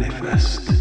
manifest.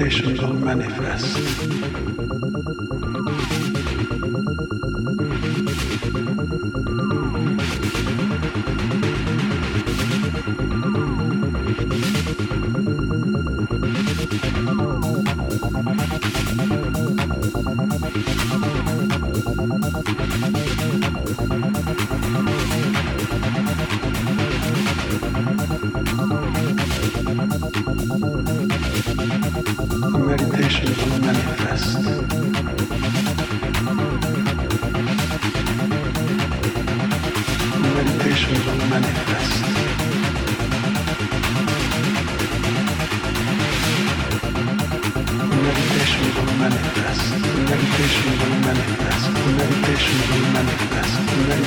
meditations on manifest.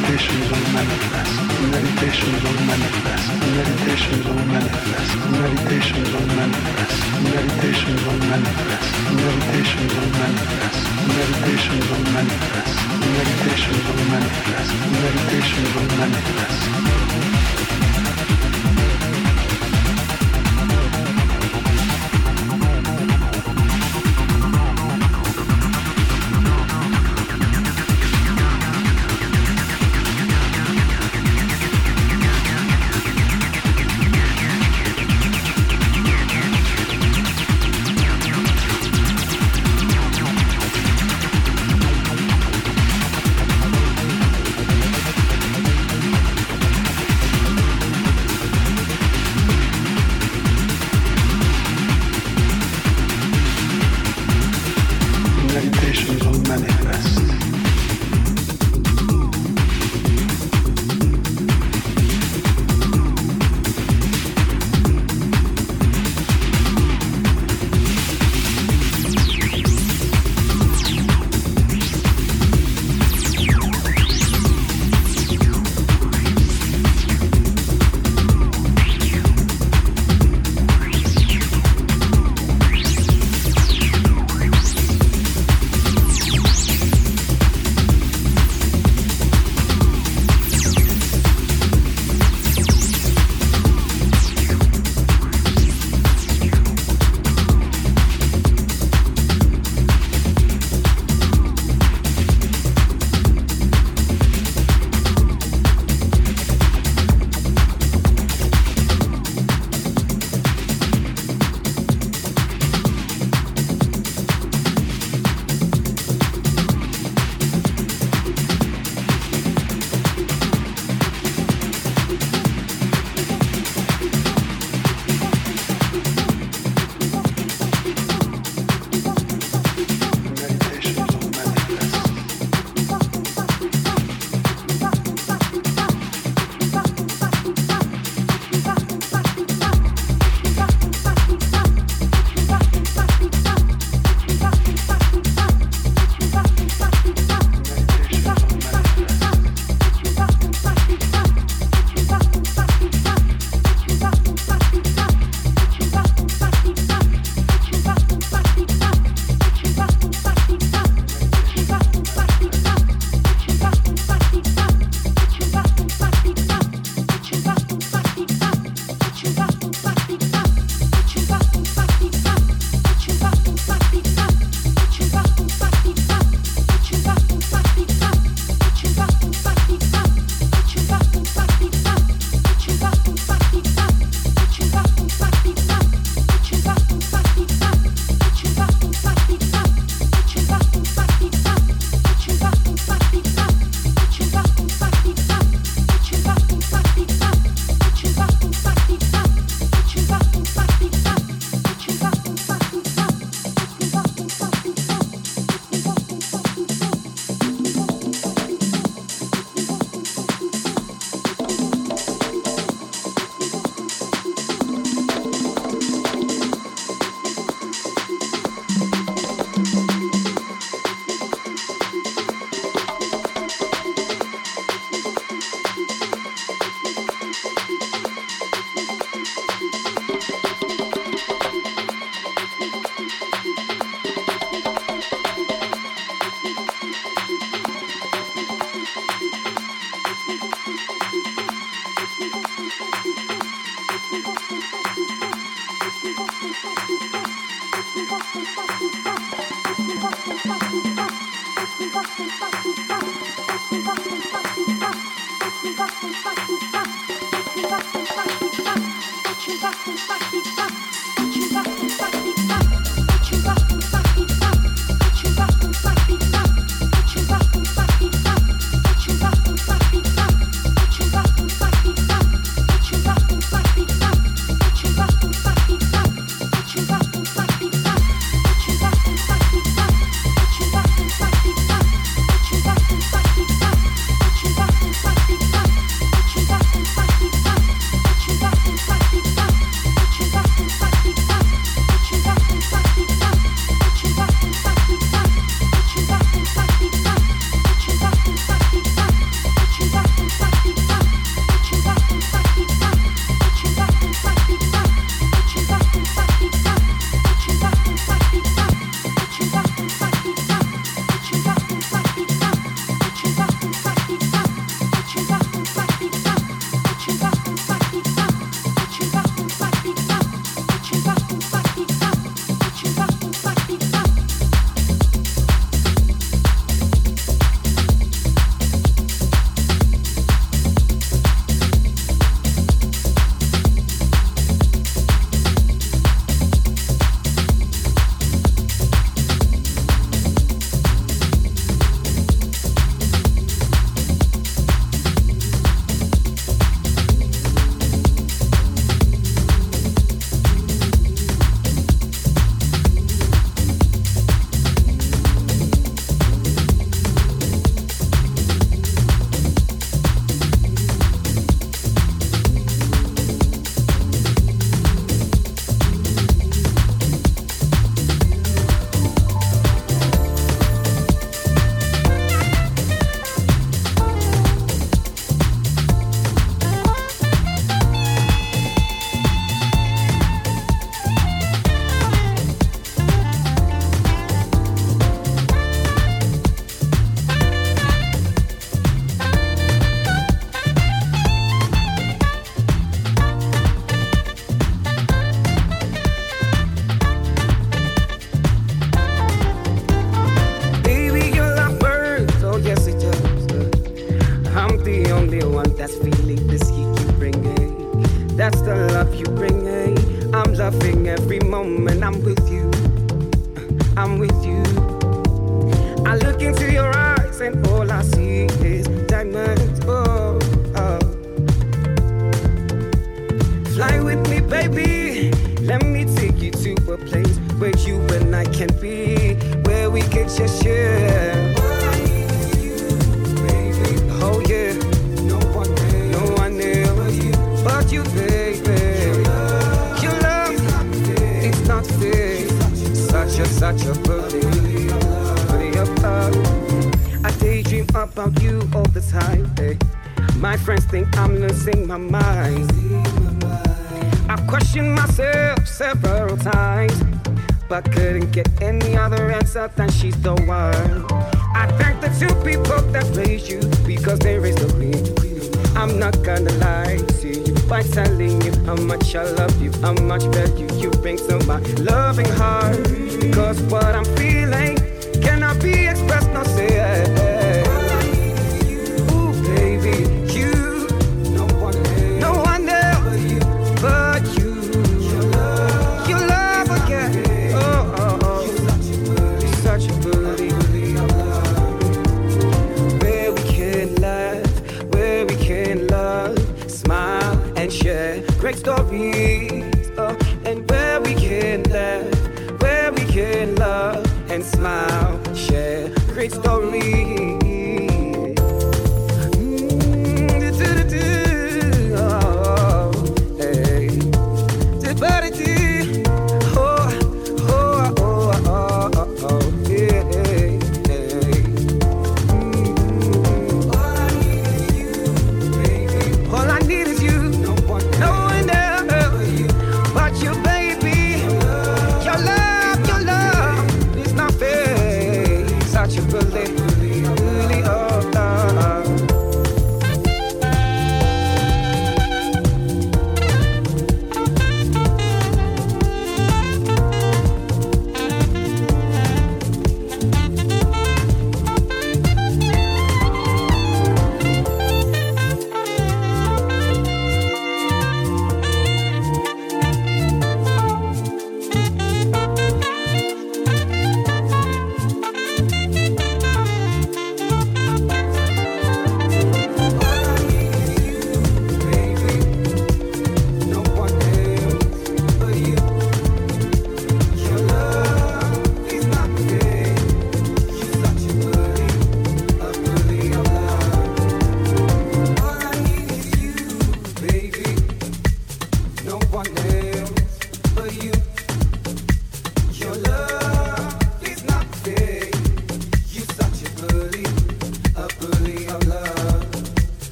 The meditation will manifest. The meditation will manifest. The meditation will manifest. The meditation will manifest. The meditation will manifest. The meditation will manifest. The meditation will manifest. The meditation will manifest. The meditation will manifest.